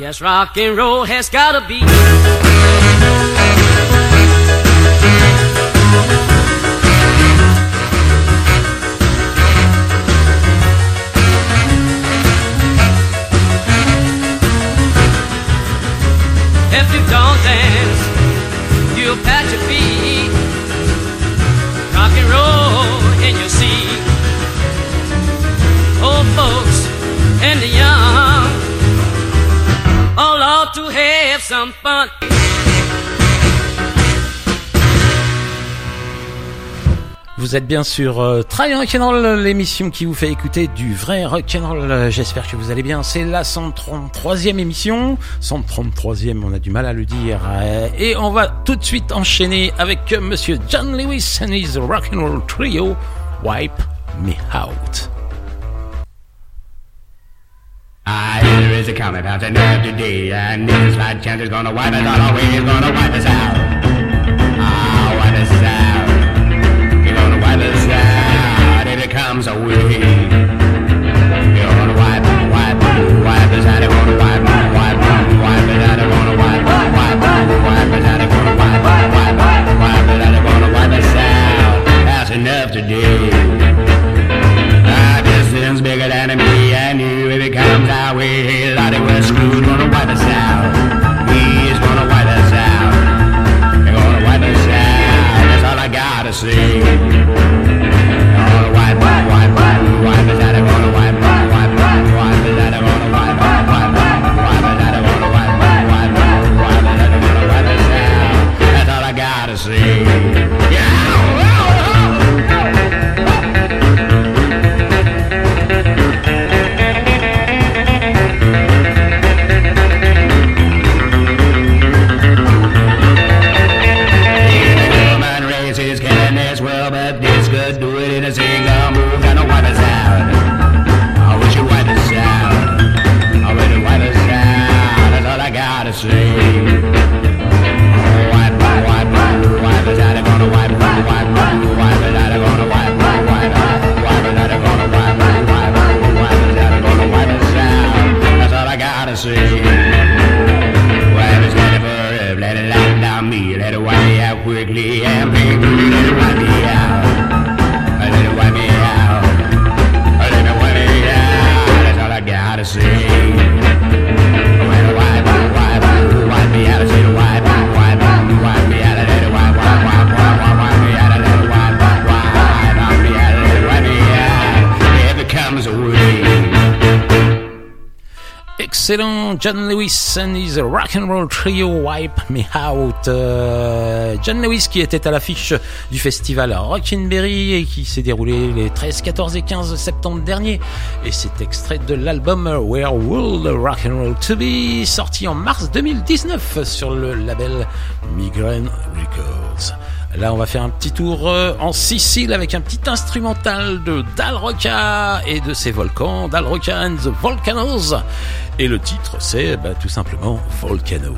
Yes, rock and roll has gotta be. Vous êtes bien sur euh, Try Rock'n'Roll, l'émission qui vous fait écouter du vrai rock'n'roll. Euh, J'espère que vous allez bien. C'est la 133e émission. 133e, on a du mal à le dire. Euh, et on va tout de suite enchaîner avec euh, Monsieur John Lewis and his rock'n'roll trio, Wipe Me. Ah, and this away. He's gonna wipe us out. Comes away. He's gonna wipe, wipe, wipe gonna wipe, wipe, wipe out. Gonna wipe, wipe, wipe out. Gonna wipe, wipe, wipe us out. That's enough distance bigger than me you. If it comes our way, was screwed. Gonna wipe us out. He's gonna wipe us out. They're gonna wipe us out. That's all I gotta. John Lewis and his rock'n'roll trio Wipe Me Out. Euh, John Lewis qui était à l'affiche du festival Rockinberry et qui s'est déroulé les 13, 14 et 15 septembre dernier. Et c'est extrait de l'album Where Will the Rock'n'Roll To Be? Sorti en mars 2019 sur le label Migraine Records. Là, on va faire un petit tour euh, en Sicile avec un petit instrumental de Dal Rocca et de ses volcans, Dal Rocca and the Volcanoes. Et le titre, c'est bah, tout simplement Volcano.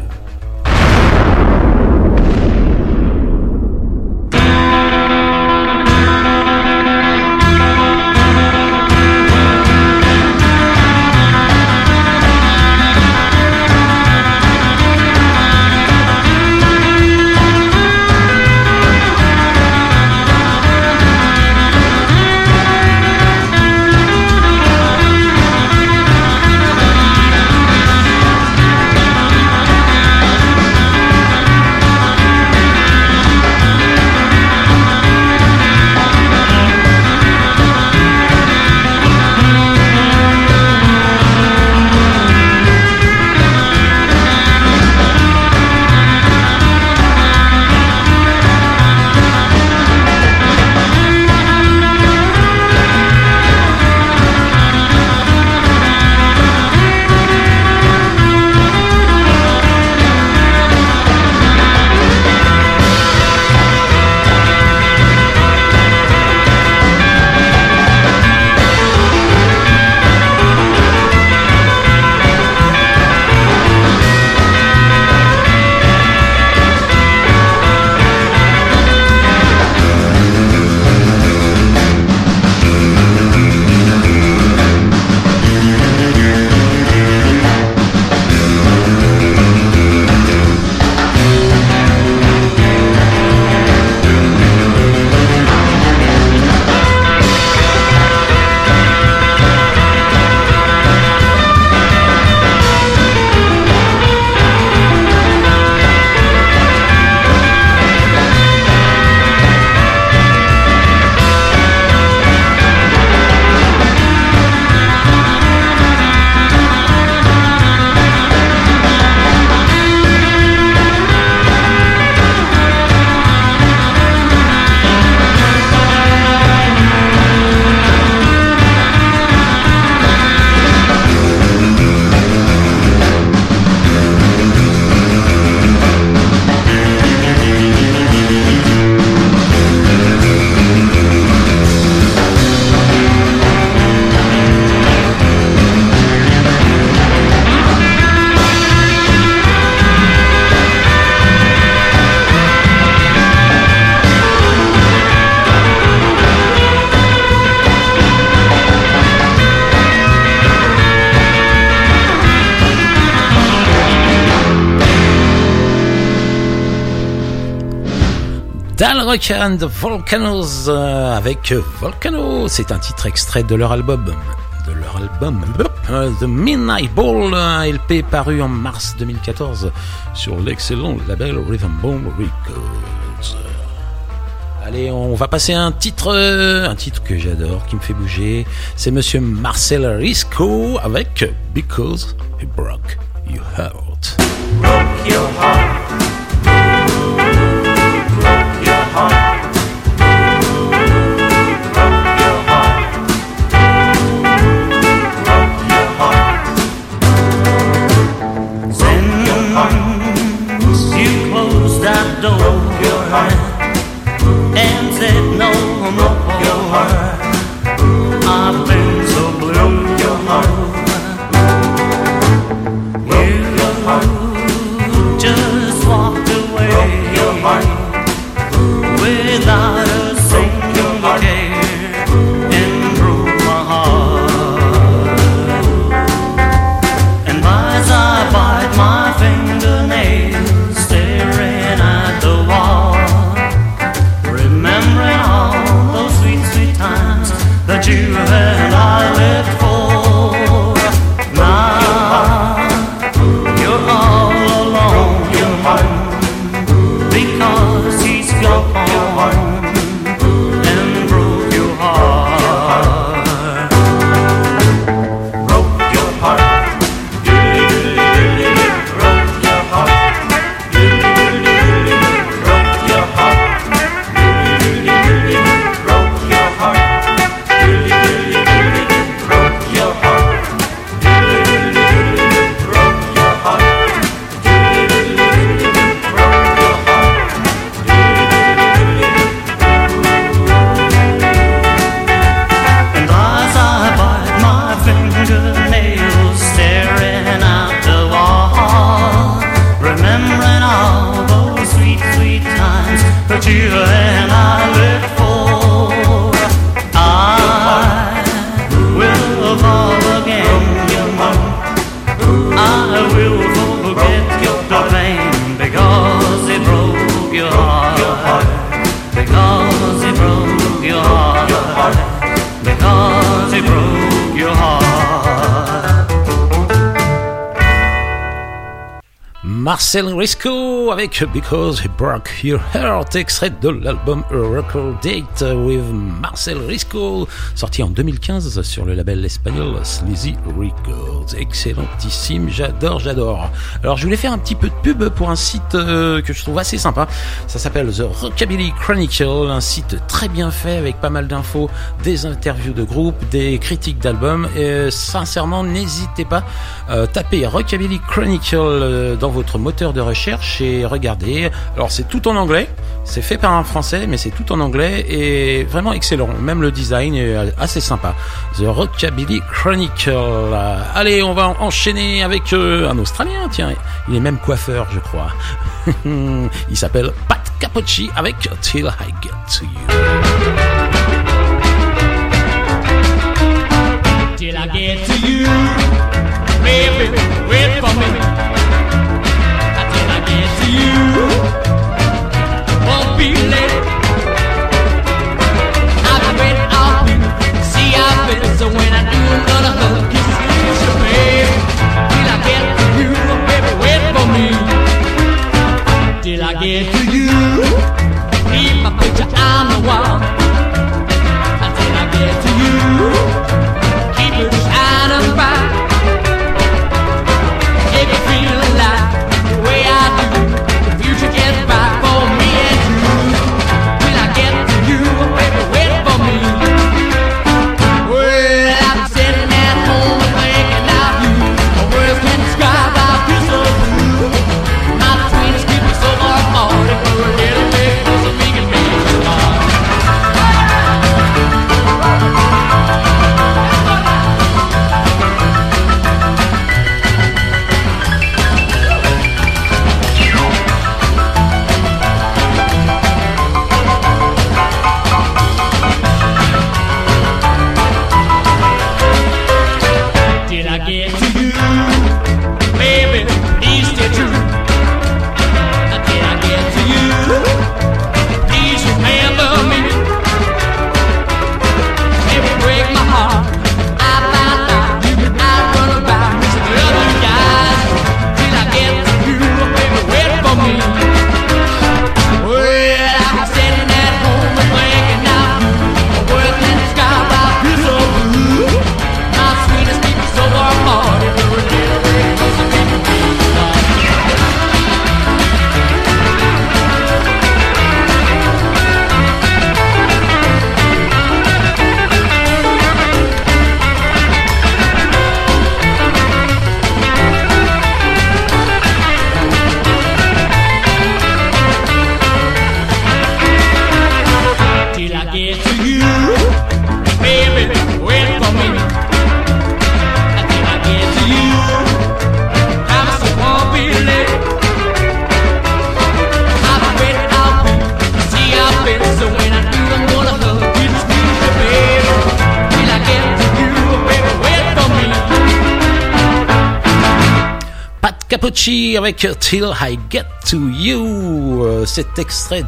Rock and Volcanoes euh, avec Volcano. C'est un titre extrait de leur album. De leur album euh, The Midnight Ball, un LP paru en mars 2014 sur l'excellent label Rhythm Bone Records. Allez, on va passer un titre, un titre que j'adore, qui me fait bouger. C'est Monsieur Marcel Risco avec Because He Broke Your Heart. Broke your heart. Risco avec Because He Broke Your Heart, extrait de l'album A Record Date with Marcel Risco, sorti en 2015 sur le label espagnol Sleazy Excellentissime, j'adore, j'adore. Alors je voulais faire un petit peu de pub pour un site euh, que je trouve assez sympa. Ça s'appelle The Rockabilly Chronicle, un site très bien fait avec pas mal d'infos, des interviews de groupe, des critiques d'albums. Et sincèrement, n'hésitez pas, euh, tapez Rockabilly Chronicle euh, dans votre moteur de recherche et regardez. Alors c'est tout en anglais, c'est fait par un français, mais c'est tout en anglais et vraiment excellent. Même le design est assez sympa. The Rockabilly Chronicle. Allez, on va enchaîner avec euh, un Australien, tiens, il est même coiffeur, je crois. il s'appelle Pat Capocci avec Till I Get to You. Capocci avec Till I Get to You. Euh, cet extrait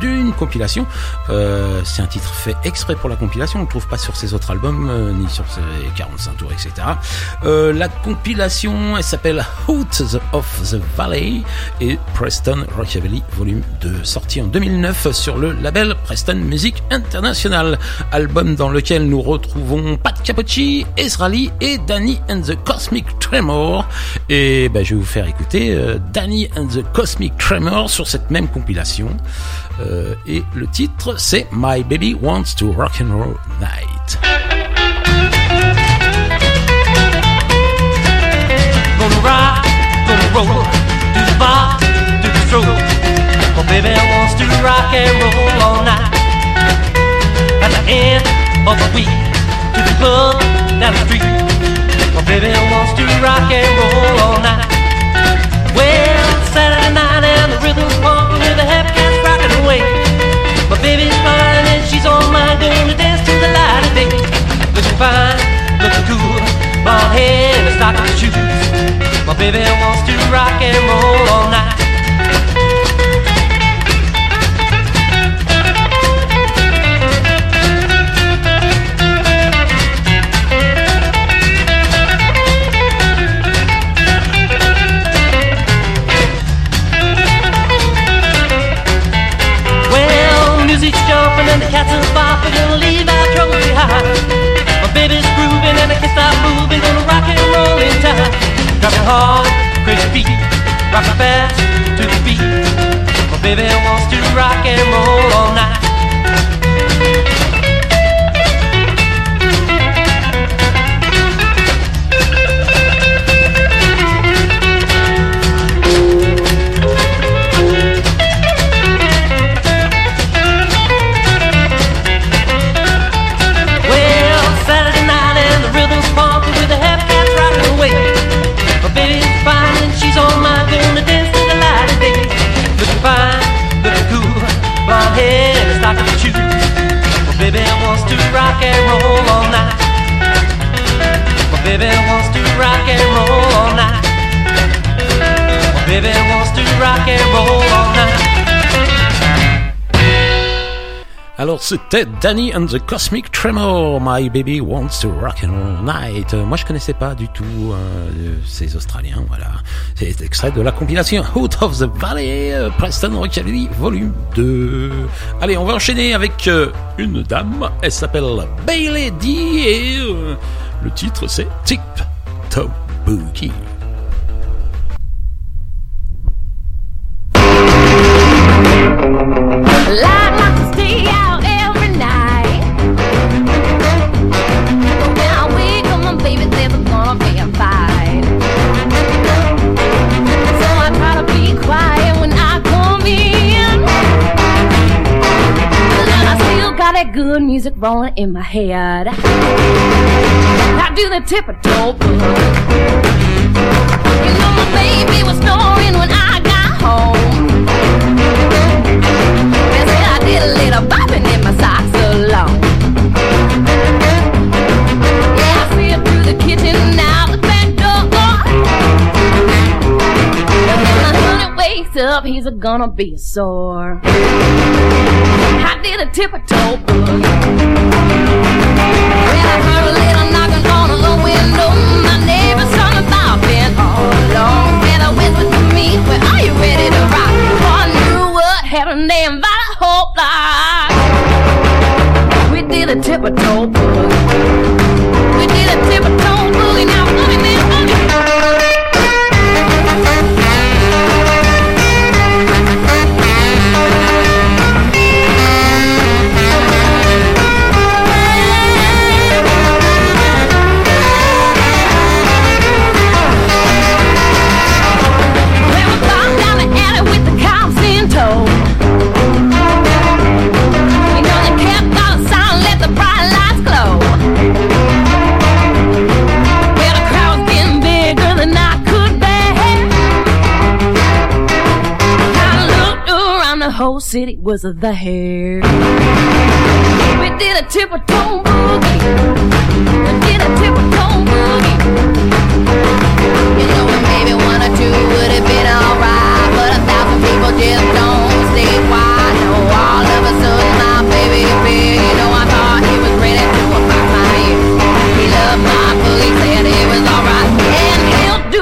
d'une compilation. Euh, c'est un titre fait exprès pour la compilation. On ne trouve pas sur ses autres albums euh, ni sur ses 45 tours, etc. La compilation, elle s'appelle Out of the Valley et Preston Rockabilly Volume 2, sorti en 2009 sur le label Preston Music International. Album dans lequel nous retrouvons Pat Capocci, Ezra Lee et Danny and the Cosmic Tremor. Et ben, je vais vous faire écouter euh, Danny and the Cosmic Tremor sur cette même compilation. Euh, et le titre, c'est My Baby Wants to Rock and Roll Night. Gonna rock, gonna roll, do the bar, do the stroll. My baby wants to rock and roll all night. At the end of the week, to the club down the street. My baby wants to rock and roll all night. Well, Saturday night and the rhythm's pumping with the happy cats rocking away. My baby's fine and she's on mine, gonna dance to the light of day. Looking fine, looking cool, hair and a stocking shoes. My baby wants to rock and roll all night. C'était Danny and the Cosmic Tremor, My Baby Wants to Rock and Roll Night. Euh, Moi je connaissais pas du tout euh, ces Australiens, voilà. C'est extrait de la compilation Out of the Valley, euh, Preston Rockabilly Volume 2. Allez, on va enchaîner avec euh, une dame, elle s'appelle Bailey D et euh, le titre c'est Tip Top Boogie. Got that good music rolling in my head. I do the tiptoe boogie. You know my baby was snoring when I got home. They said I did a little honey up, he's a gonna be a sore. I did a tiptoe boogie. Well, I heard a little knocking on the window. My neighbor's talking about being all alone. Well, I whispered to me, well, are you ready to rock? I knew what happened, they invited hope like we did a tiptoe boogie. We did whole city was the hair. We did a tiptoe boogie. We did a tiptoe boogie. You know, maybe one or two would have been alright.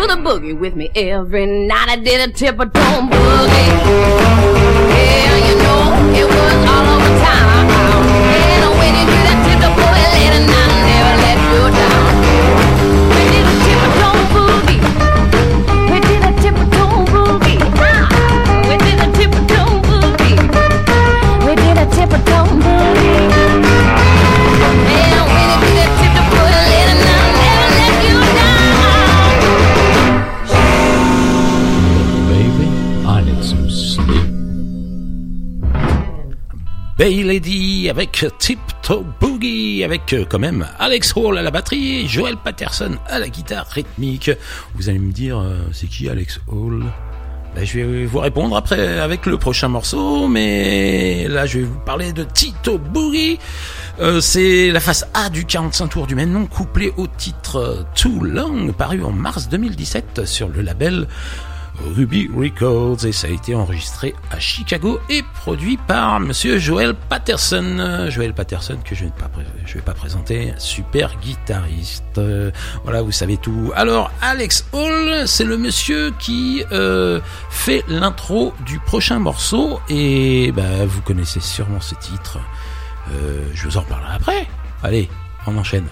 the boogie with me every night. I did a tiptoe boogie. Yeah, you know, it was all Lady avec Tiptoe Boogie avec euh, quand même Alex Hall à la batterie et Joel Patterson à la guitare rythmique. Vous allez me dire euh, c'est qui Alex Hall? Ben, je vais vous répondre après avec le prochain morceau, mais là je vais vous parler de Tito Boogie. Euh, c'est la face A du 45 tours du même nom, couplé au titre Too Long, paru en mars 2017 sur le label Ruby Records et ça a été enregistré à Chicago et produit par monsieur Joel Patterson. Joel Patterson que je ne vais pas, présenter, super guitariste. Voilà, vous savez tout. Alors, Alex Hall, c'est le monsieur qui euh, fait l'intro du prochain morceau et bah, vous connaissez sûrement ce titre. Euh, je vous en reparlerai après. Allez, on enchaîne.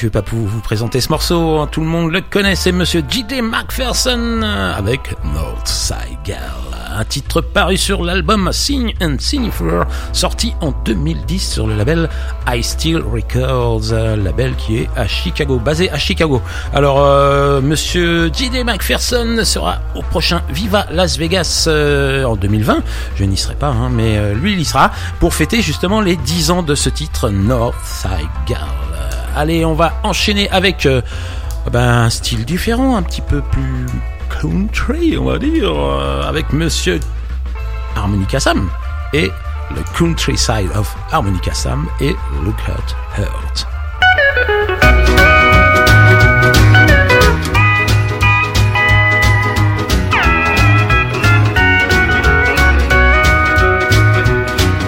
Je vais pas vous, présenter ce morceau, hein, tout le monde le connaît, c'est monsieur J.D. McPherson euh, avec Northside Gal, un titre paru sur l'album Sing and Signifer, sorti en 2010 sur le label I Still Records, label qui est à Chicago, basé à Chicago. Alors, euh, monsieur J.D. McPherson sera au prochain Viva Las Vegas euh, en 2020. Je n'y serai pas, hein, mais euh, lui il y sera pour fêter justement les 10 ans de ce titre Northside Gal. Allez, on va enchaîner avec euh, ben, un style différent, un petit peu plus country, on va dire, euh, avec Monsieur Harmonica Sam et le Countryside of Harmonica Sam et Lookout Hurt.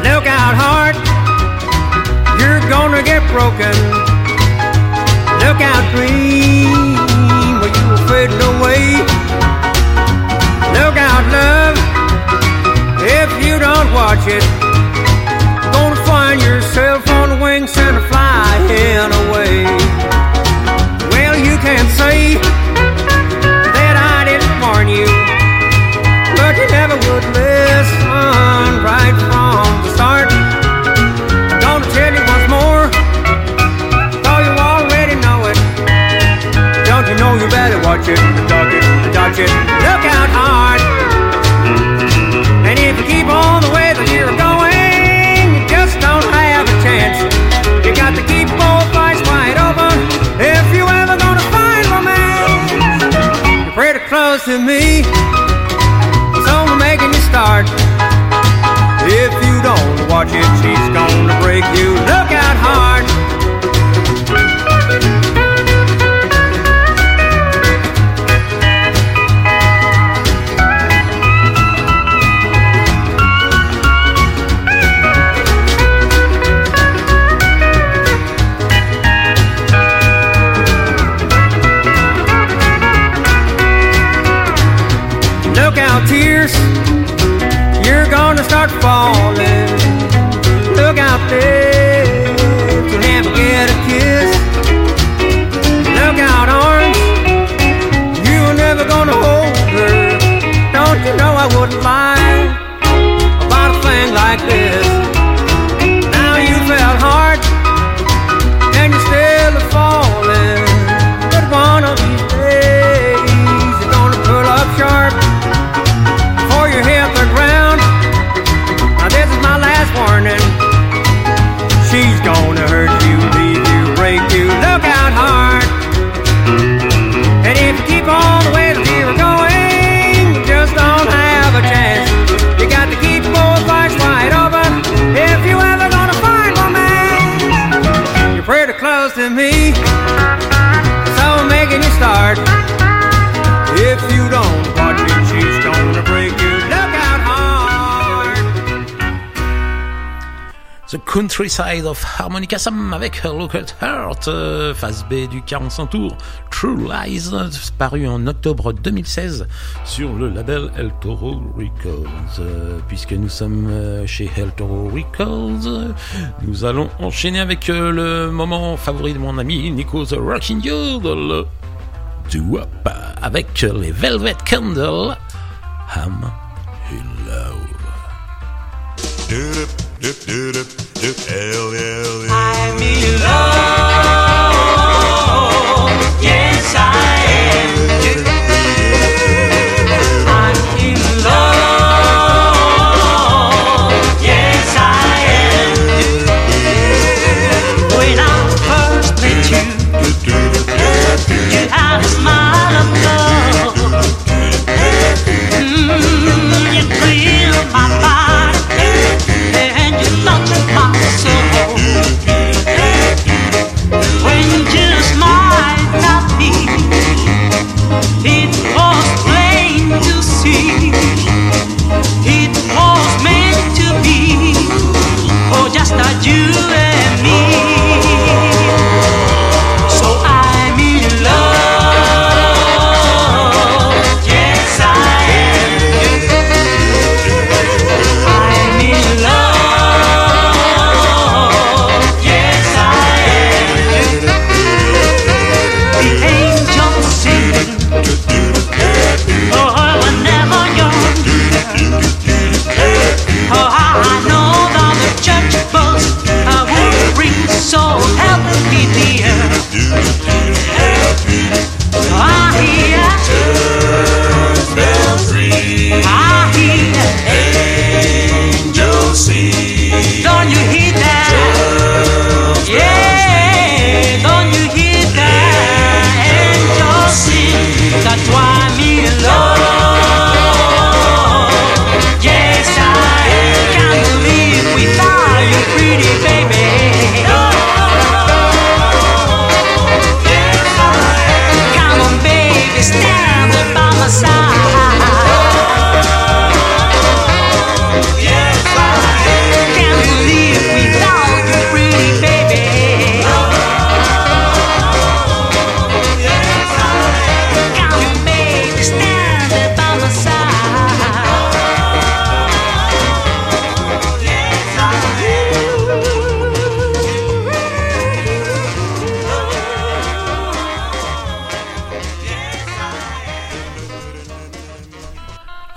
Look out, heart, you're gonna get broken. Watch it. Gonna find yourself on wings and flying away. Well, you can't say that I didn't warn you, but you never would listen right from the start. Gonna tell you once more, though you already know it. Don't you know you better watch it, dodge it, dodge it, close to me, so I'm making you start. If you don't watch it, she's gonna break you. Look Countryside of Harmonica Sam avec Look at Heart, euh, phase B du 45 tours, True Lies, euh, paru en octobre 2016 sur le label El Toro Records. Euh, puisque nous sommes euh, chez El Toro Records, euh, nous allons enchaîner avec euh, le moment favori de mon ami Nico The Rocking Yodel, Do Up, avec les Velvet Candle, I'm in Love. I'm in love.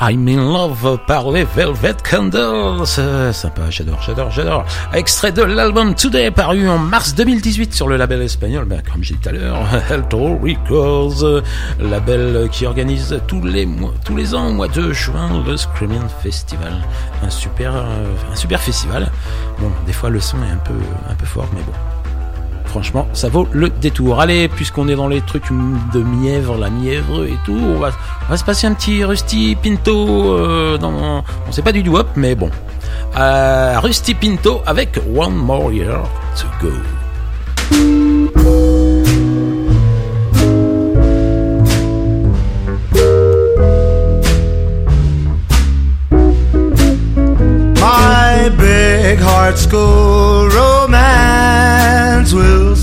I'm in love par les Velvet Candles. Sympa, j'adore, j'adore, j'adore. Extrait de l'album Today paru en mars 2018 sur le label espagnol, ben, comme j'ai dit tout à l'heure, Alto Records, label qui organise tous les mois, tous les ans au mois de juin le Screaming Festival. Un super, euh, un super festival. Bon, des fois le son est un peu, un peu fort, mais bon franchement, ça vaut le détour. Allez, puisqu'on est dans les trucs de mièvre, la mièvre et tout, on va, se passer un petit Rusty Pinto euh, dans, on sait pas du doo mais bon. Euh, Rusty Pinto avec One More Year to Go.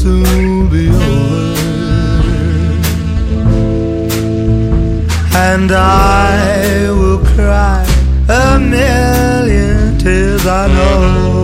Soon be over. And I will cry a million tears, I know.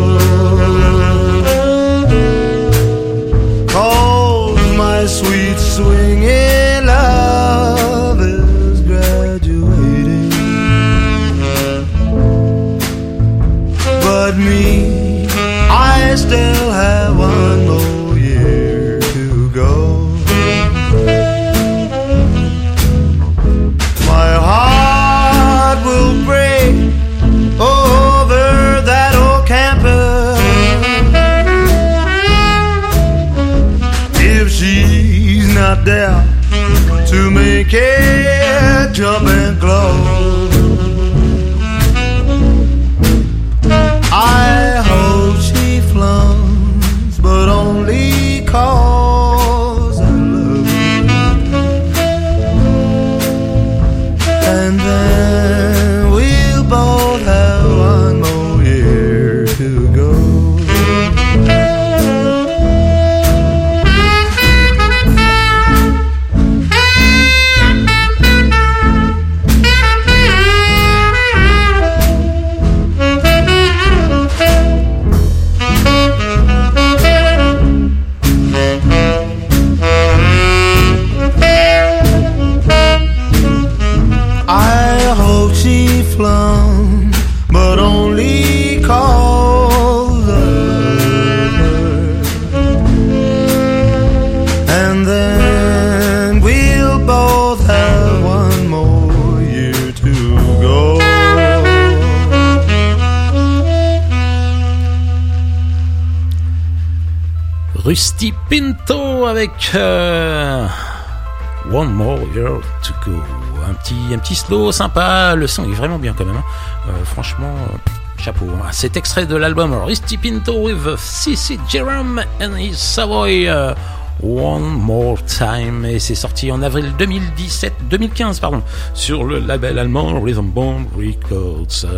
Slow sympa, le son est vraiment bien quand même. hein. Euh, franchement, euh, chapeau. hein. Cet extrait de l'album Rusty Pinto with CC Jerome and his Savoy. euh, One More Time et c'est sorti en avril 2017 2015 pardon sur le label allemand Rhythm Bomb Records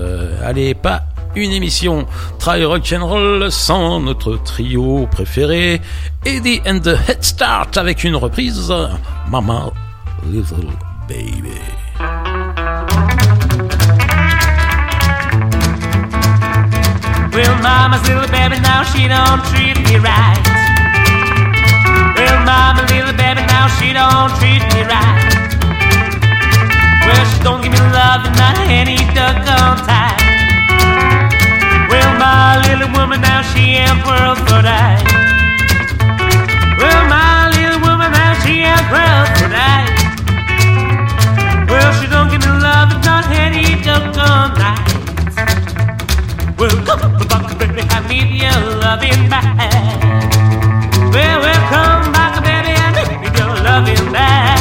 allez pas une émission try rock and roll sans notre trio préféré Eddie and the Head Start avec une reprise Mama Little Baby Well, mama's little baby now, she don't treat me right. Well, mama, little baby now, she don't treat me right. Well, she don't give me love and not any doggone time. Well, my little woman now, she ain't world for that. Well, my little woman now, she ain't world for that. Well, she don't give me love and not any doggone time. Well, come back, baby, I need your loving back. Well, well, come baby, I need your loving back.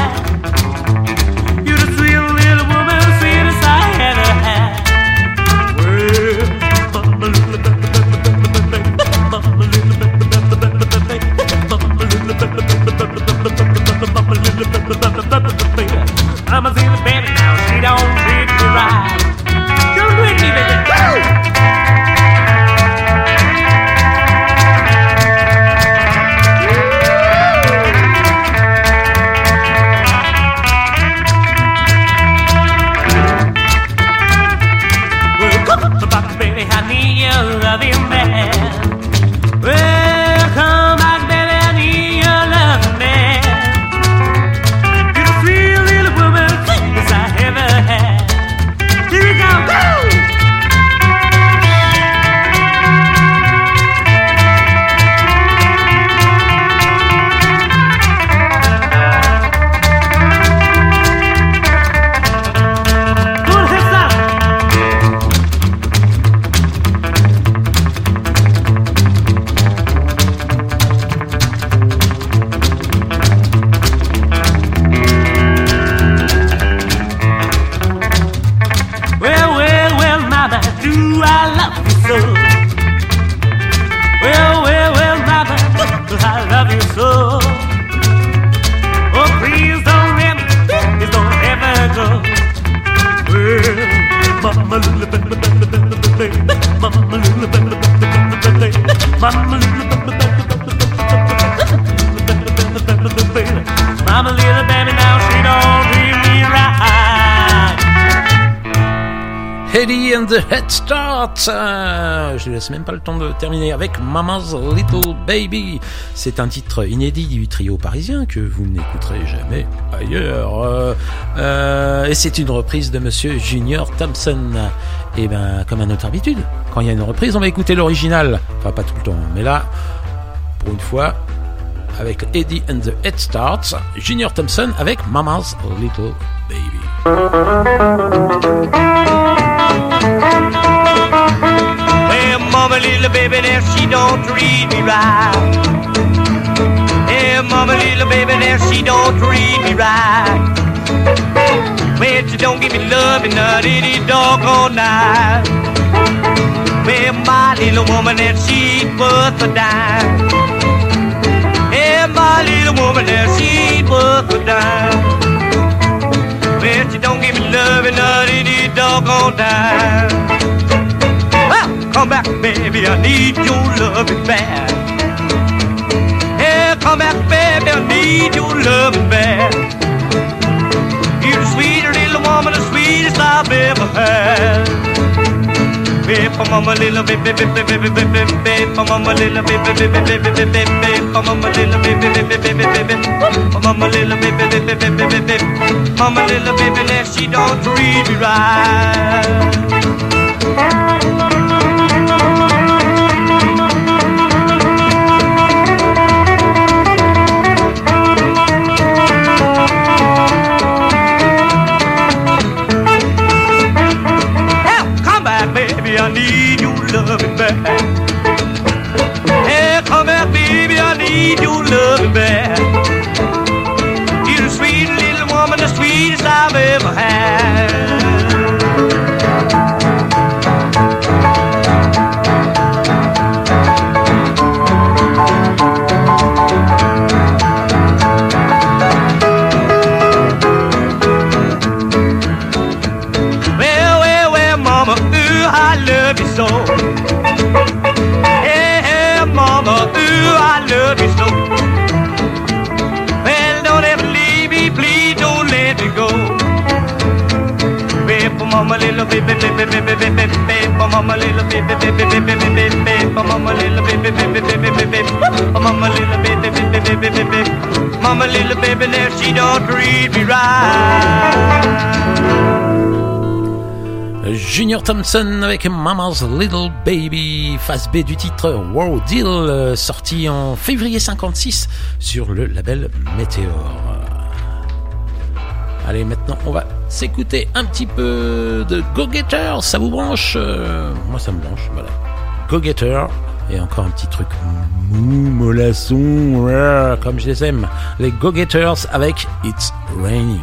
The Head Start. Euh, je ne laisse même pas le temps de terminer avec Mama's Little Baby. C'est un titre inédit du trio parisien que vous n'écouterez jamais ailleurs. Euh, euh, et c'est une reprise de Monsieur Junior Thompson. Et ben, comme à notre habitude, quand il y a une reprise, on va écouter l'original. Enfin, pas tout le temps, mais là, pour une fois, avec Eddie and the Head Start, Junior Thompson avec Mama's Little Baby. Well, mama, little baby, there she don't treat me right. Yeah, mama, little baby, there she don't treat me right. Well, she don't give me love and not any doggone night. Well, my little woman, that she worth a dime. Yeah, my little woman, that she's worth a dime. Well, she don't give me love and not any doggone time. Well, come back, baby, I need your loving bad. Yeah, come back, baby, I need your loving bad. You're the sweetest little woman, the sweetest I've ever had. Babe, I'm a little baby, baby, baby, baby, baby, babe, I'm a little baby, baby, baby, baby, baby, babe, I'm a little baby, baby, baby, baby, baby, I'm a little baby, baby, baby, baby, baby, I'm a little baby, that she don't treat me right. Mama, little baby, she don't. Junior Thompson avec Mama's Little Baby, face B du titre World Deal, sorti en février 56 sur le label Meteor. Allez, maintenant on va s'écouter un petit peu de Go Getter, ça vous branche Euh, Moi ça me branche, voilà. Go Getter, et encore un petit truc mou, mollasson, comme je les aime. Les Go Getters avec It's Raining.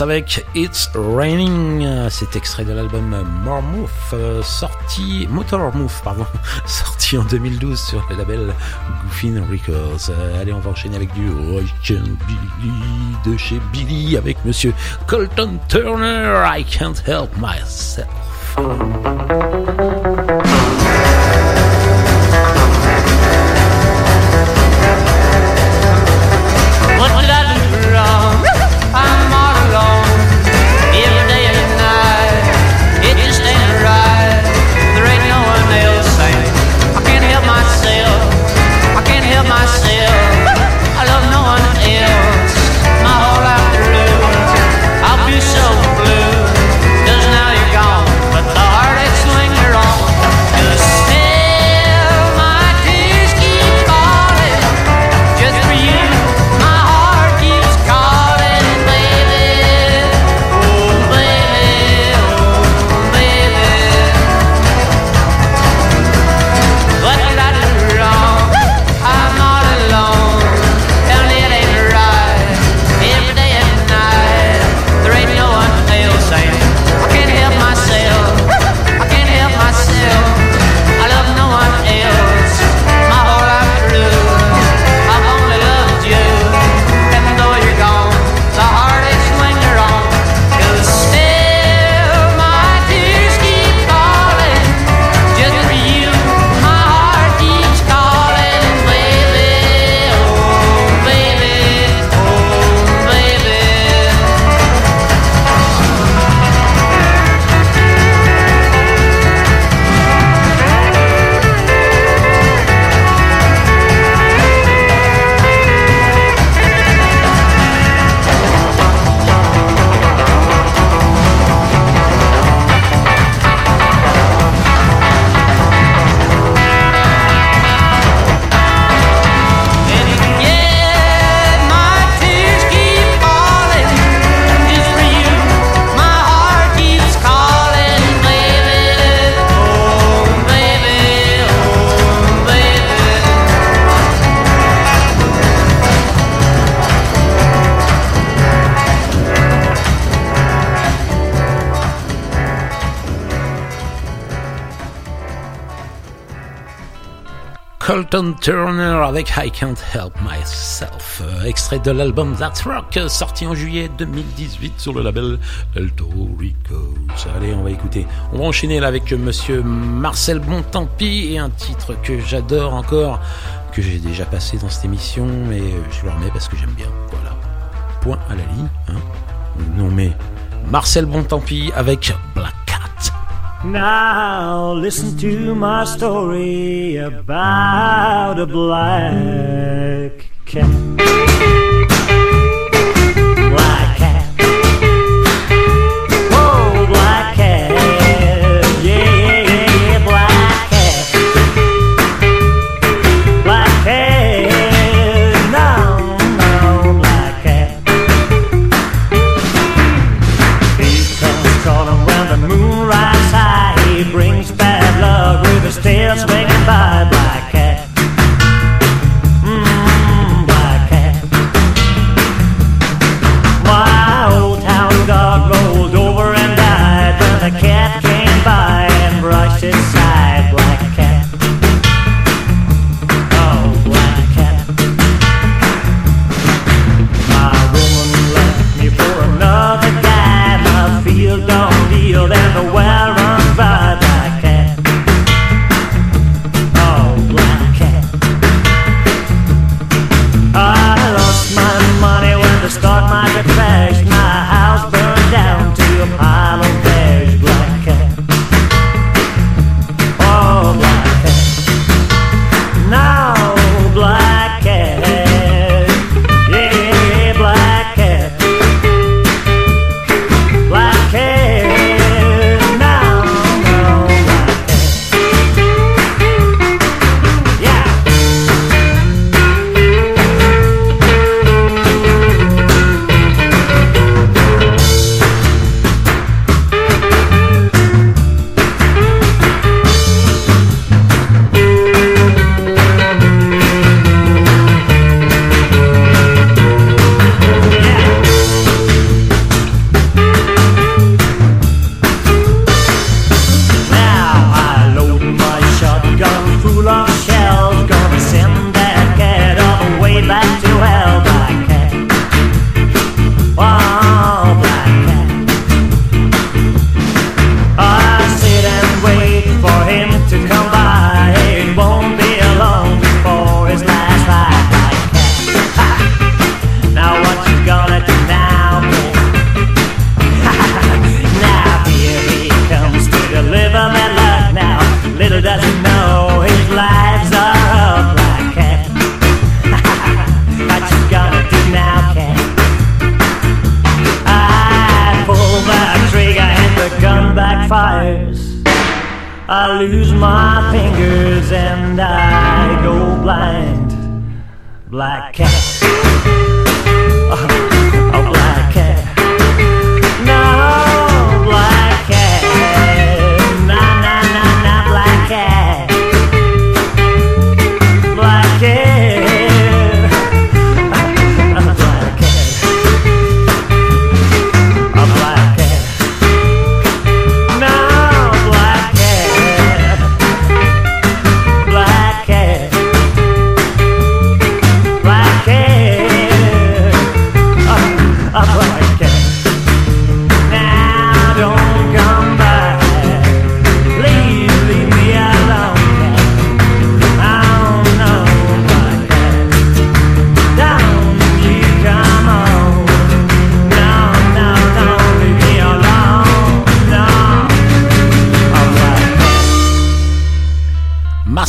Avec It's Raining. C'est extrait de l'album euh, Motor Move, sorti en 2012 sur le label Goofin Records. Euh, allez, on va enchaîner avec du I Can Billy de chez Billy avec monsieur Colton Turner. I can't help myself. Colton Turner avec I Can't Help Myself, euh, extrait de l'album That's Rock, euh, sorti en juillet 2018 sur le label Alto Records. Allez, on va écouter. On va enchaîner là avec monsieur Marcel Bontempi et un titre que j'adore encore, que j'ai déjà passé dans cette émission, mais euh, je le remets parce que j'aime bien. Voilà. Point à la ligne. Hein. Non mais Marcel Bontempi avec Black. Now listen to my story about a black cat. Luck with his tail swinging by.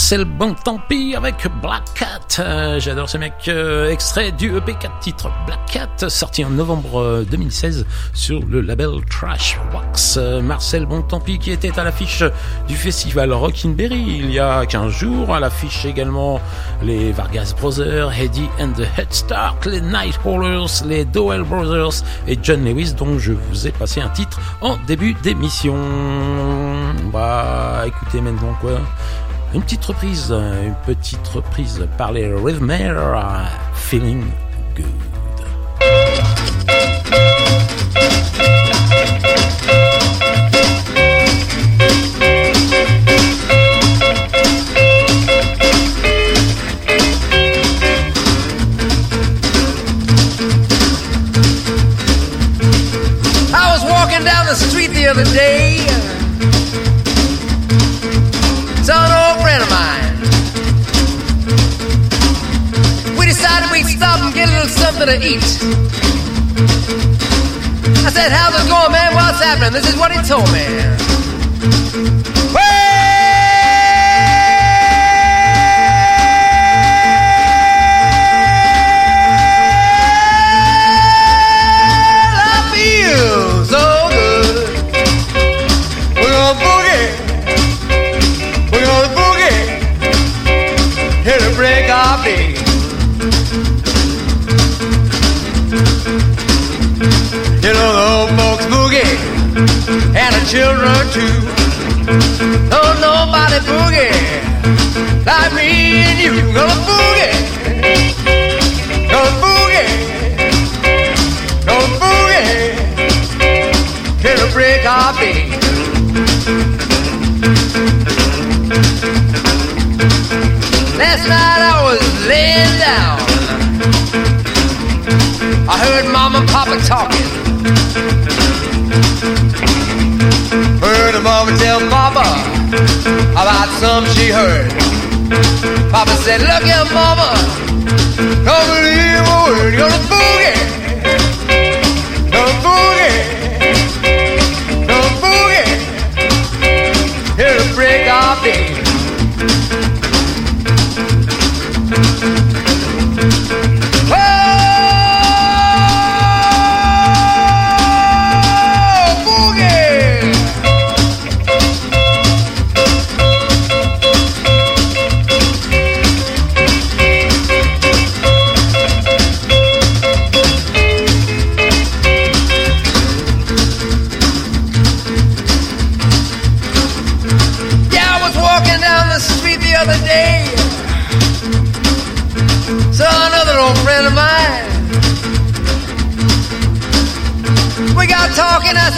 Marcel Bontempi avec Black Cat. Euh, J'adore ce mec. Euh, extrait du EP 4 titres Black Cat, sorti en novembre euh, 2016 sur le label Trash Wax. Euh, Marcel Bontempi qui était à l'affiche du festival Rockinberry il y a 15 jours. À l'affiche également les Vargas Brothers, Eddie and the Head Start, les Nightcrawlers, les Dowell Brothers et John Lewis dont je vous ai passé un titre en début d'émission. On va écouter maintenant quoi? Une petite reprise, une petite reprise par les Rhythmers, Feeling Good. I was walking down the street the other day something to eat. I said, How's it going, man? What's happening? This is what he told me. You know the old folks boogie and the children too. Don't nobody boogie like me and you. Gonna boogie, gonna boogie, gonna boogie till the break of day. Last night I was laying down. I heard Mom and Papa talking. Heard a mama tell Papa about some she heard. Papa said, Look here, Mama, don't believe a word. You're a boogie,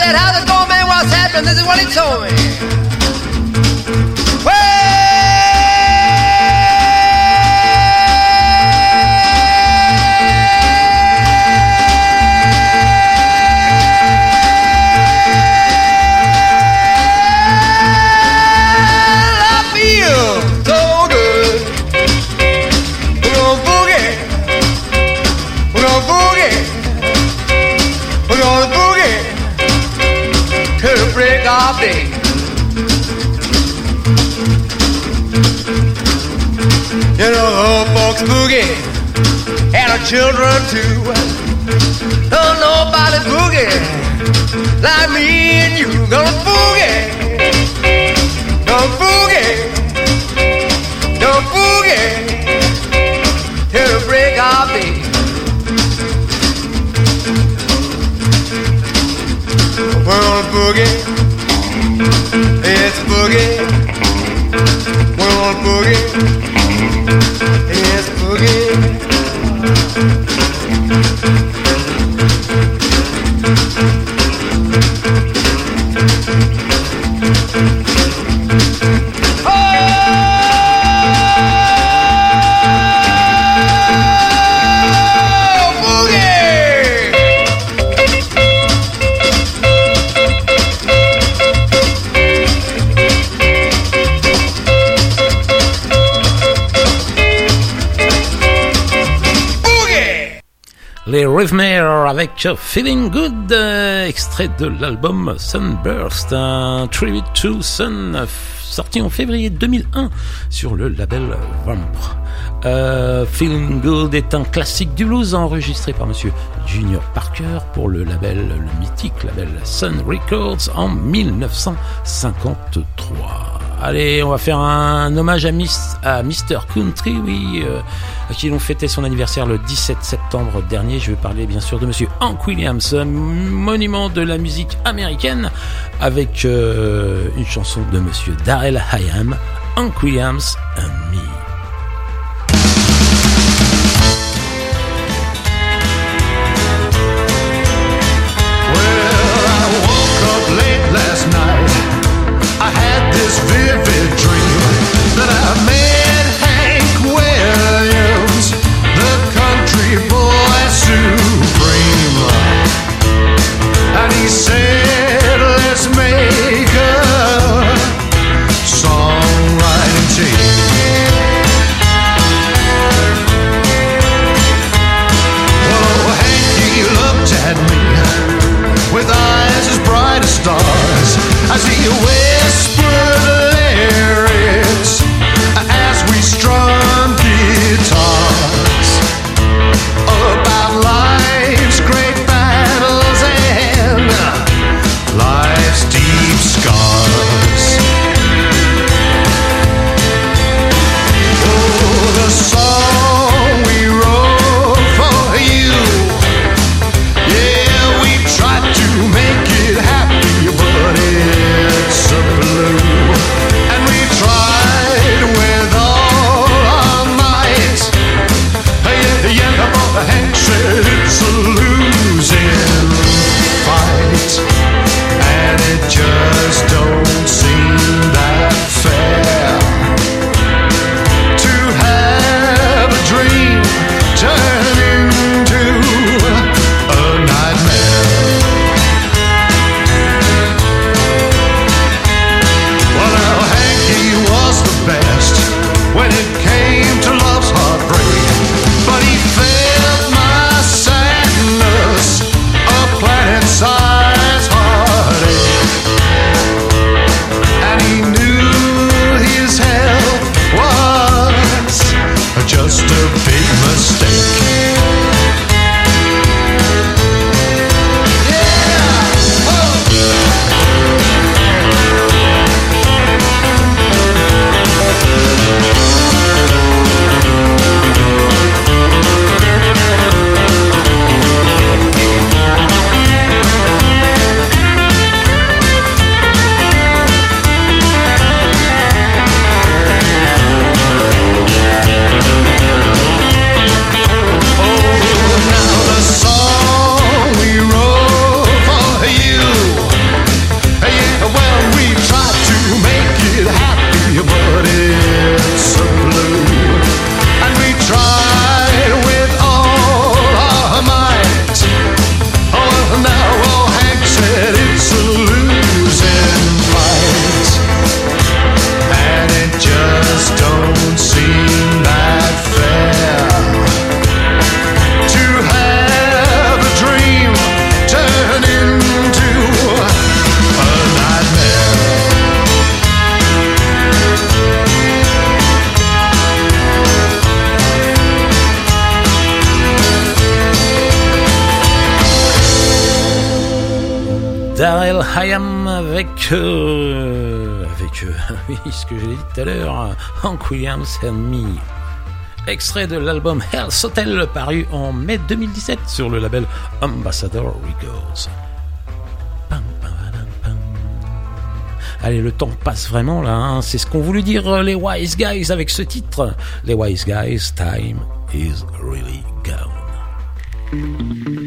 said, How's it going, man? What's happening? This is what he told me. We're gonna boogie. We're gonna boogie. Day. You know the old folks boogie and the children too. Don't nobody boogie like me and you. Gonna boogie. Gonna boogie. Gonna boogie till the break of day. We're on a boogie. It's a boogie. We're a boogie. It's a boogie. Avec Feeling Good, euh, extrait de l'album Sunburst, un tribute to Sun, sorti en février 2001 sur le label Vamp. Euh, Feeling Good est un classique du blues enregistré par monsieur Junior Parker pour le label, le mythique label Sun Records en 1953. Allez, on va faire un hommage à, Miss, Mr. Country, oui, euh, à qui l'on fêtait son anniversaire le 17 septembre dernier. Je vais parler bien sûr de Monsieur Hank Williams, monument de la musique américaine, avec euh, une chanson de Monsieur Darrell Hyam, Hank Williams and Me. Williams and Me. Extrait de l'album Hell's Hotel paru en mai 2017 sur le label Ambassador Records. Allez, le temps passe vraiment là, hein. c'est ce qu'ont voulu dire euh, les Wise Guys avec ce titre. Les Wise Guys, Time is Really Gone.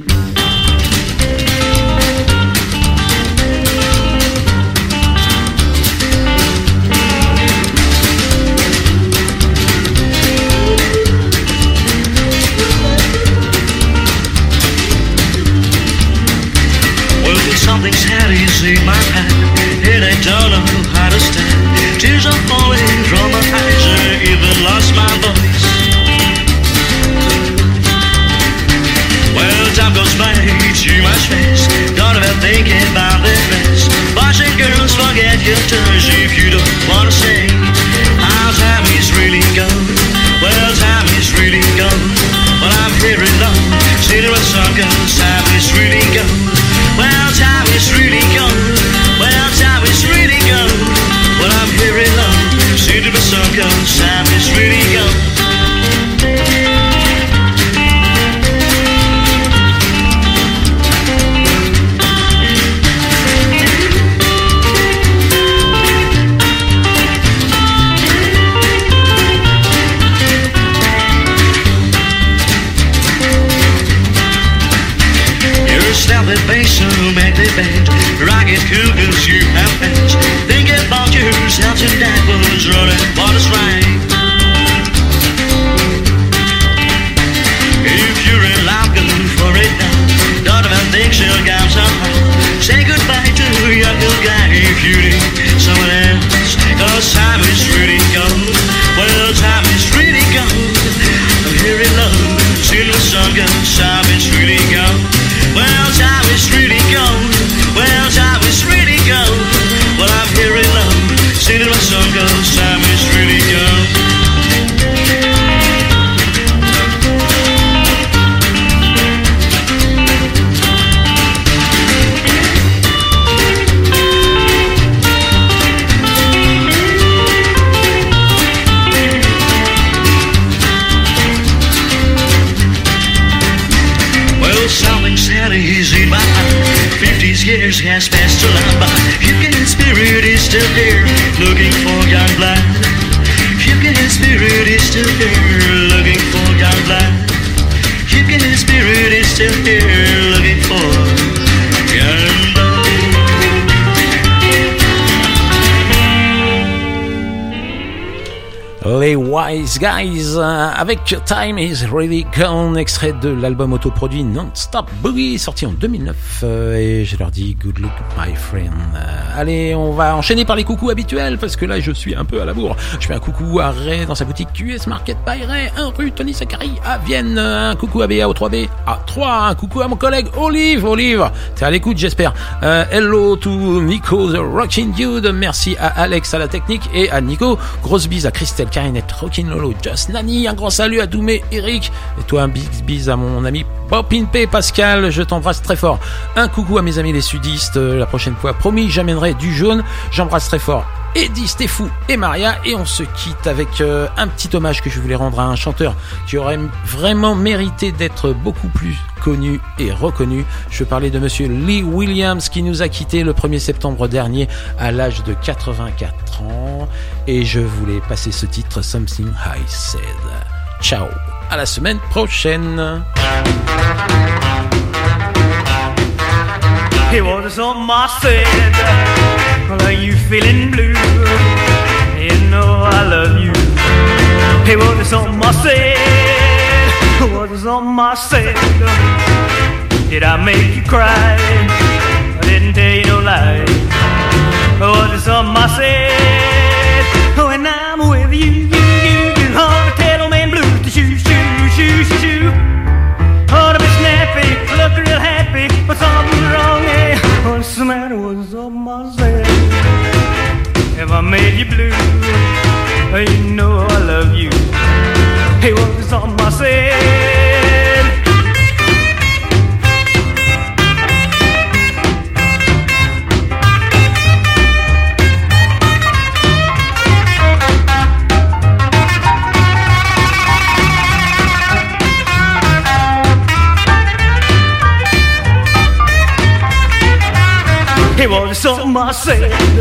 years has passed to lumber. Human spirit is still there, looking for young blood. Human spirit is still there, looking for young blood. Human spirit is still there, looking for. Wise Guys euh, avec Time is Really Gone, extrait de l'album autoproduit Non-Stop Boogie sorti en 2009 euh, et je leur dis good luck my friend. Euh, allez, on va enchaîner par les coucous habituels parce que là je suis un peu à la bourre. Je fais un coucou à Ray dans sa boutique QS Market by Ray, un rue Tony Sakari à Vienne, un coucou à BA au 3B à 3, un coucou à mon collègue Olive, Olive, t'es à l'écoute j'espère. Hello to Nico the Rockin' Dude, merci à Alex à la technique et à Nico, grosse bise à Christelle Karinette, Rockin' Just Nani, un grand salut à Doumé, Eric, et toi un big bise à mon ami Popin Pascal, je t'embrasse très fort. Un coucou à mes amis les sudistes, euh, la prochaine fois, promis, j'amènerai du jaune, j'embrasse très fort. Eddie, Stéphou et Maria et on se quitte avec euh, un petit hommage que je voulais rendre à un chanteur qui aurait vraiment mérité d'être beaucoup plus connu et reconnu. Je parlais de monsieur Lee Williams qui nous a quitté le 1er septembre dernier à l'âge de 84 ans et je voulais passer ce titre Something I Said. Ciao, à la semaine prochaine. You know I love you. It was something I said. It was something I said. Did I make you cry? I didn't tell you no lie. It was something I said. Something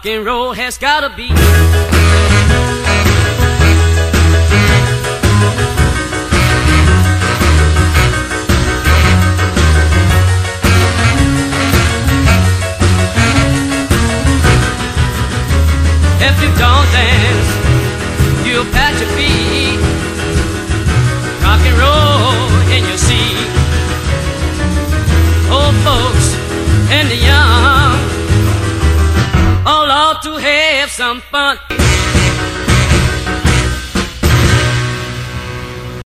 rock and roll has gotta be.